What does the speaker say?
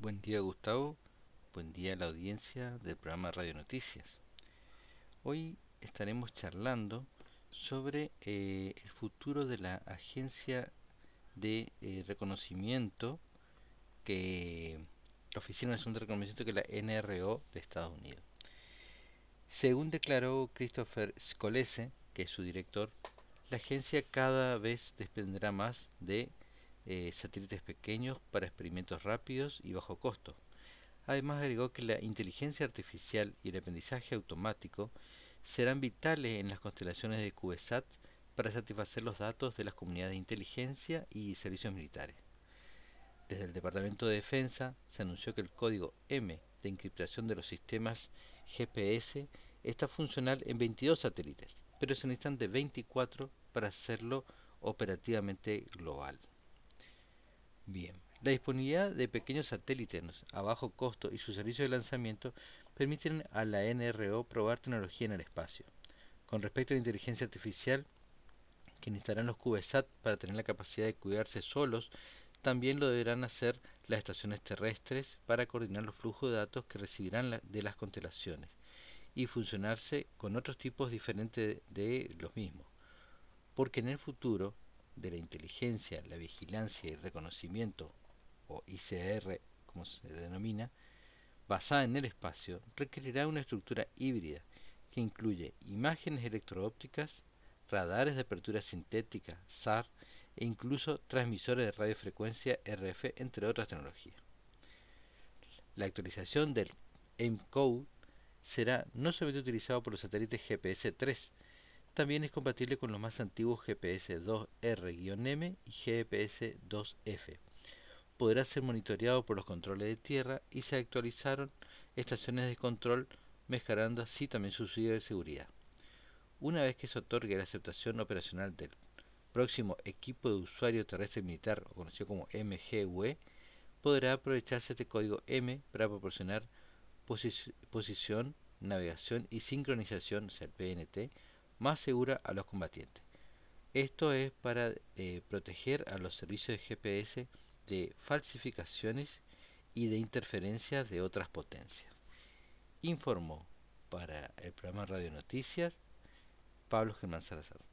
Buen día Gustavo, buen día a la audiencia del programa Radio Noticias. Hoy estaremos charlando sobre eh, el futuro de la agencia de eh, reconocimiento que la Oficina Nacional de Reconocimiento que la NRO de Estados Unidos. Según declaró Christopher Scolese, que es su director, la agencia cada vez dependerá más de eh, satélites pequeños para experimentos rápidos y bajo costo. Además agregó que la inteligencia artificial y el aprendizaje automático serán vitales en las constelaciones de CubeSat para satisfacer los datos de las comunidades de inteligencia y servicios militares. Desde el Departamento de Defensa se anunció que el código M de encriptación de los sistemas GPS está funcional en 22 satélites, pero se necesitan de 24 para hacerlo operativamente global. Bien, la disponibilidad de pequeños satélites a bajo costo y su servicio de lanzamiento permiten a la NRO probar tecnología en el espacio. Con respecto a la inteligencia artificial, que necesitarán los CubeSat para tener la capacidad de cuidarse solos, también lo deberán hacer las estaciones terrestres para coordinar los flujos de datos que recibirán de las constelaciones y funcionarse con otros tipos diferentes de los mismos. Porque en el futuro de la inteligencia, la vigilancia y reconocimiento, o ICR como se denomina, basada en el espacio, requerirá una estructura híbrida que incluye imágenes electroópticas, radares de apertura sintética, SAR, e incluso transmisores de radiofrecuencia RF, entre otras tecnologías. La actualización del AIM-Code será no solamente utilizado por los satélites GPS-3, también es compatible con los más antiguos GPS-2R-M y GPS-2F. Podrá ser monitoreado por los controles de tierra y se actualizaron estaciones de control mejorando así también su de seguridad. Una vez que se otorgue la aceptación operacional del próximo equipo de usuario terrestre militar, o conocido como MGUE, podrá aprovecharse este código M para proporcionar posición, navegación y sincronización, o sea, el PNT, más segura a los combatientes. Esto es para eh, proteger a los servicios de GPS de falsificaciones y de interferencias de otras potencias. Informó para el programa Radio Noticias Pablo Germán Salazar.